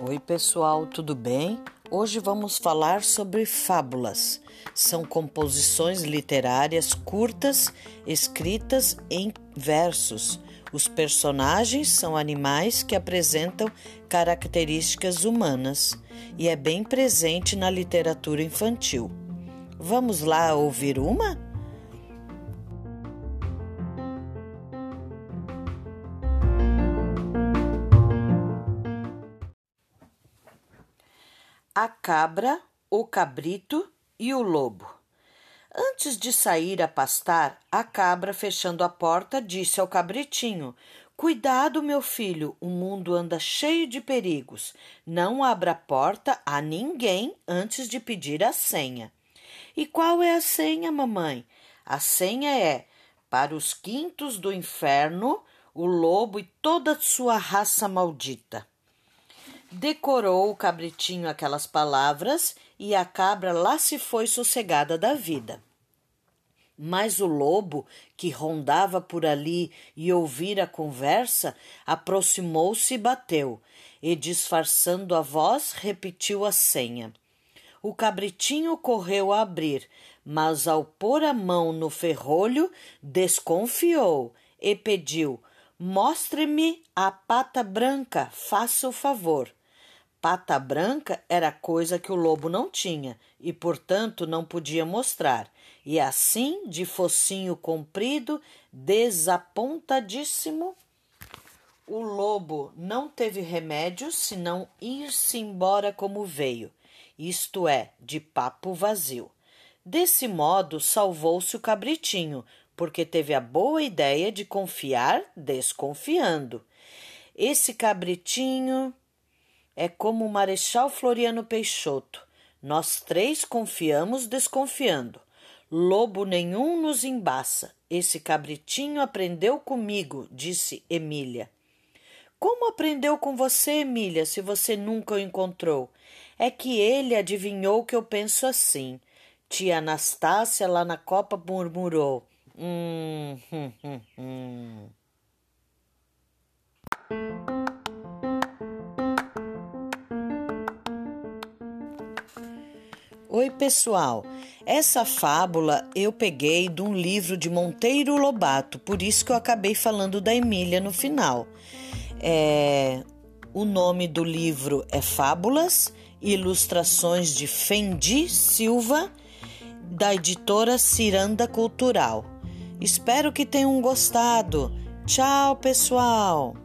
Oi, pessoal, tudo bem? Hoje vamos falar sobre fábulas. São composições literárias curtas escritas em versos. Os personagens são animais que apresentam características humanas e é bem presente na literatura infantil. Vamos lá ouvir uma? A cabra, o cabrito e o lobo. Antes de sair a pastar, a cabra, fechando a porta, disse ao cabritinho: Cuidado, meu filho, o mundo anda cheio de perigos. Não abra a porta a ninguém antes de pedir a senha. E qual é a senha, mamãe? A senha é: para os quintos do inferno, o lobo e toda sua raça maldita. Decorou o cabritinho aquelas palavras e a cabra lá se foi sossegada da vida. Mas o lobo, que rondava por ali e ouvira a conversa, aproximou-se e bateu, e, disfarçando a voz, repetiu a senha. O cabritinho correu a abrir, mas ao pôr a mão no ferrolho, desconfiou e pediu: Mostre-me a pata branca, faça o favor. Pata branca era coisa que o lobo não tinha e, portanto, não podia mostrar. E assim, de focinho comprido, desapontadíssimo, o lobo não teve remédio senão ir-se embora como veio, isto é, de papo vazio. Desse modo, salvou-se o cabritinho, porque teve a boa ideia de confiar desconfiando. Esse cabritinho é como o Marechal Floriano Peixoto. Nós três confiamos desconfiando. Lobo nenhum nos embaça. Esse cabritinho aprendeu comigo, disse Emília. Como aprendeu com você, Emília, se você nunca o encontrou? É que ele adivinhou que eu penso assim. Tia Anastácia lá na copa murmurou. Hum, hum, hum, hum. Oi, pessoal. Essa fábula eu peguei de um livro de Monteiro Lobato, por isso que eu acabei falando da Emília no final. É, o nome do livro é Fábulas, ilustrações de Fendi Silva, da editora Ciranda Cultural. Espero que tenham gostado. Tchau, pessoal!